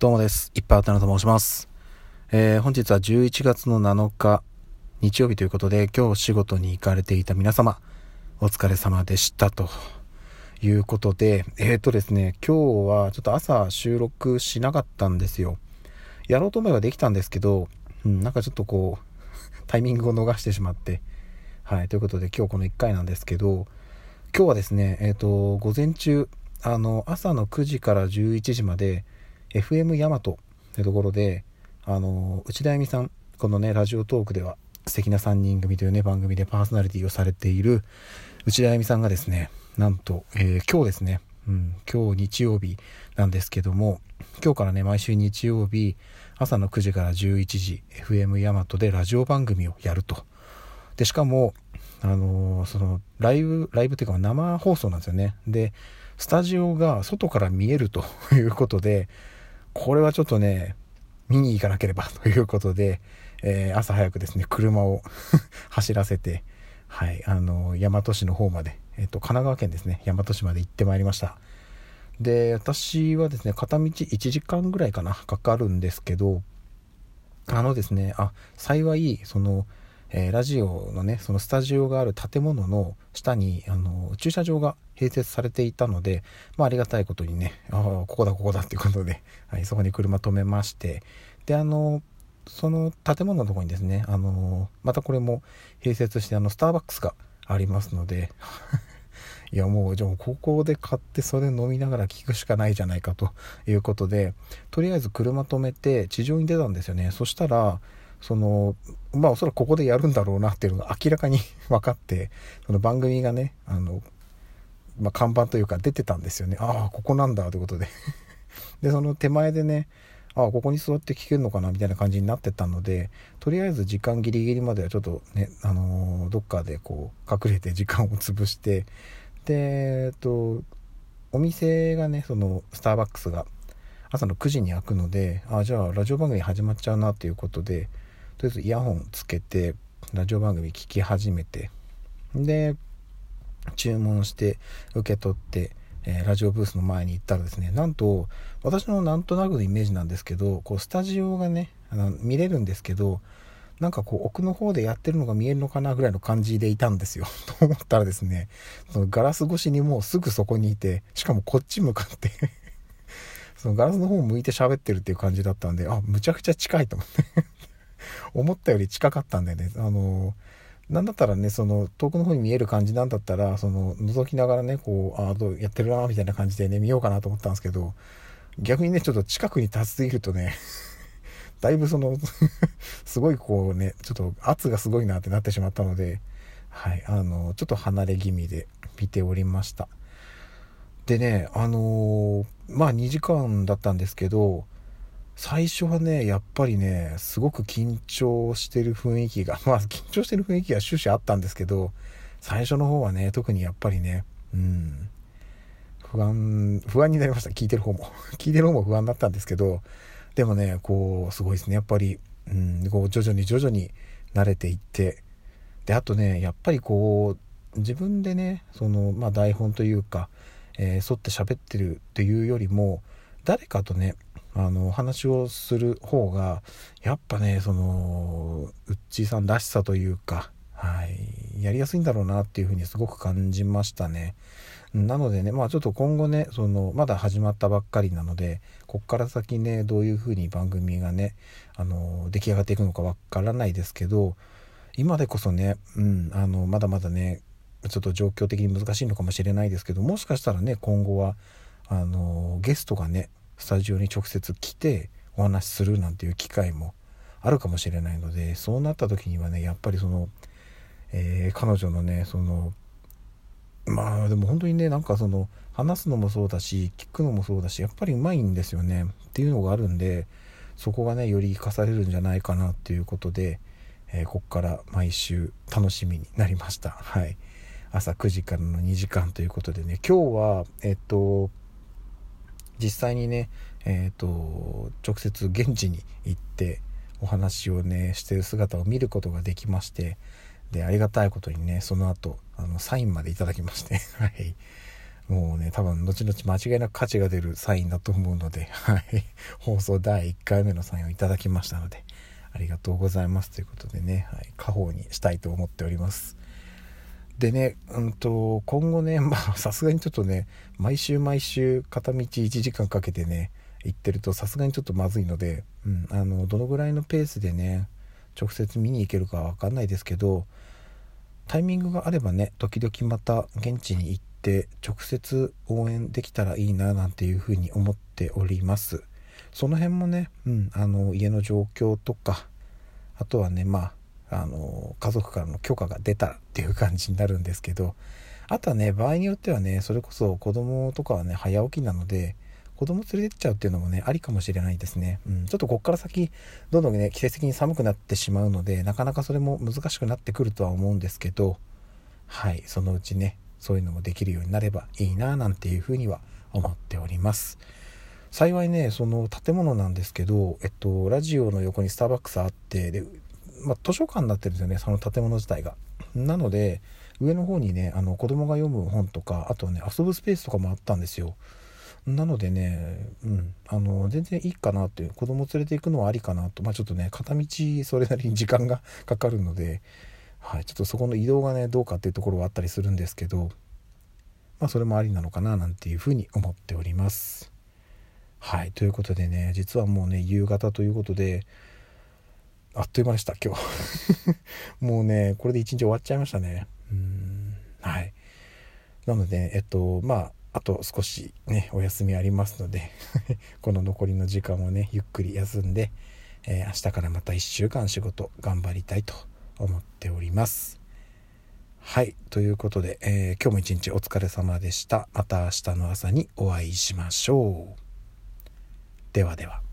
どうもです。いっぱいあたなと申します。えー、本日は11月の7日、日曜日ということで、今日仕事に行かれていた皆様、お疲れ様でしたということで、えーとですね、今日はちょっと朝収録しなかったんですよ。やろうと思えばできたんですけど、うん、なんかちょっとこう、タイミングを逃してしまって、はい、ということで今日この1回なんですけど、今日はですね、えっ、ー、と、午前中、あの、朝の9時から11時まで、FM ヤマトってところで、あの、内田恵美さん、このね、ラジオトークでは、素敵な3人組というね、番組でパーソナリティをされている内田恵美さんがですね、なんと、えー、今日ですね、うん、今日日曜日なんですけども、今日からね、毎週日曜日、朝の9時から11時、FM ヤマトでラジオ番組をやると。で、しかも、あのー、その、ライブ、ライブっていうか生放送なんですよね。で、スタジオが外から見えるということで、これはちょっとね、見に行かなければ ということで、えー、朝早くですね、車を 走らせて、はい、あの、大和市の方まで、えっ、と、神奈川県ですね、大和市まで行ってまいりました。で、私はですね、片道1時間ぐらいかな、かかるんですけど、あのですね、あ、幸い、その、えー、ラジオのね、そのスタジオがある建物の下に、あの、駐車場が併設されていたので、まあ、ありがたいことにね、ああ、ここだ、ここだっていうことで、はい、そこに車止めまして、で、あの、その建物のところにですね、あの、またこれも併設して、あの、スターバックスがありますので、いやもうじゃあここで買ってそれ飲みながら聞くしかないじゃないかということでとりあえず車止めて地上に出たんですよね。そしたらそのまあおそらくここでやるんだろうなっていうのが明らかに 分かってその番組がねあの、まあ、看板というか出てたんですよね。ああここなんだということで。でその手前でねああここに座って聞けるのかなみたいな感じになってたのでとりあえず時間ギリギリまではちょっとね、あのー、どっかでこう隠れて時間を潰してでえっとお店がねそのスターバックスが朝の9時に開くのであじゃあラジオ番組始まっちゃうなということでとりあえずイヤホンつけてラジオ番組聞き始めてで注文して受け取って、えー、ラジオブースの前に行ったらですねなんと私のなんとなくのイメージなんですけどこうスタジオがねあの見れるんですけどなんかこう奥の方でやってるのが見えるのかなぐらいの感じでいたんですよ。と思ったらですねそのガラス越しにもうすぐそこにいてしかもこっち向かって そのガラスの方を向いて喋ってるっていう感じだったんであむちゃくちゃ近いと思って。思ったより近かったんでね、あの、なんだったらね、その、遠くの方に見える感じなんだったら、その、覗きながらね、こう、ああ、どうやってるな、みたいな感じでね、見ようかなと思ったんですけど、逆にね、ちょっと近くに立ちすぎるとね、だいぶその すごいこうね、ちょっと圧がすごいなってなってしまったので、はい、あの、ちょっと離れ気味で見ておりました。でね、あのー、まあ2時間だったんですけど、最初はね、やっぱりね、すごく緊張してる雰囲気が、まあ緊張してる雰囲気が終始あったんですけど、最初の方はね、特にやっぱりね、うん、不安、不安になりました。聞いてる方も。聞いてる方も不安だったんですけど、でもね、こう、すごいですね。やっぱり、うん、こう、徐々に徐々に慣れていって、で、あとね、やっぱりこう、自分でね、その、まあ台本というか、えー、沿って喋ってるっていうよりも、誰かとね、あの、お話をする方が、やっぱね、その、うっちーさんらしさというか、はい、やりやすいんだろうなっていうふうにすごく感じましたね。なのでね、まあちょっと今後ね、その、まだ始まったばっかりなので、こっから先ね、どういうふうに番組がね、あの、出来上がっていくのかわからないですけど、今でこそね、うん、あの、まだまだね、ちょっと状況的に難しいのかもしれないですけど、もしかしたらね、今後は、あの、ゲストがね、スタジオに直接来てお話しするなんていう機会もあるかもしれないのでそうなった時にはねやっぱりその、えー、彼女のねそのまあでも本当にねなんかその話すのもそうだし聞くのもそうだしやっぱりうまいんですよねっていうのがあるんでそこがねより生かされるんじゃないかなっていうことで、えー、こっから毎週楽しみになりました。はい。朝9時からの2時間ということでね今日はえっと実際にね、えっ、ー、と、直接現地に行ってお話をね、してる姿を見ることができまして、で、ありがたいことにね、その後、あの、サインまでいただきまして、はい。もうね、多分、後々間違いなく価値が出るサインだと思うので、はい。放送第1回目のサインをいただきましたので、ありがとうございますということでね、はい、家宝にしたいと思っております。でね、うんと、今後ね、まあ、さすがにちょっとね、毎週毎週片道1時間かけてね、行ってるとさすがにちょっとまずいので、うん、あの、どのぐらいのペースでね、直接見に行けるかわかんないですけど、タイミングがあればね、時々また現地に行って、直接応援できたらいいななんていうふうに思っております。その辺もね、うん、あの家の状況とかあとはねまああの家族からの許可が出たっていう感じになるんですけどあとはね場合によってはねそれこそ子供とかはね早起きなので子供連れてっちゃうっていうのもねありかもしれないですね、うん、ちょっとこっから先どんどんね季節的に寒くなってしまうのでなかなかそれも難しくなってくるとは思うんですけどはいそのうちねそういうのもできるようになればいいななんていうふうには思っております。幸いねその建物なんですけど、えっと、ラジオの横にスターバックスあってで、まあ、図書館になってるんですよねその建物自体が。なので上の方にねあの子供が読む本とかあとね遊ぶスペースとかもあったんですよ。なのでね、うん、あの全然いいかなっていう子供連れて行くのはありかなと。まあちょっとね片道それなりに時間が かかるのではい、ちょっとそこの移動がねどうかっていうところはあったりするんですけどまあそれもありなのかななんていうふうに思っております。はいということでね実はもうね夕方ということであっという間でした今日 もうねこれで一日終わっちゃいましたねうんはいなのでえっとまああと少しねお休みありますので この残りの時間をねゆっくり休んで、えー、明日からまた1週間仕事頑張りたいと思っております。はい。ということで、えー、今日も一日お疲れ様でした。また明日の朝にお会いしましょう。ではでは。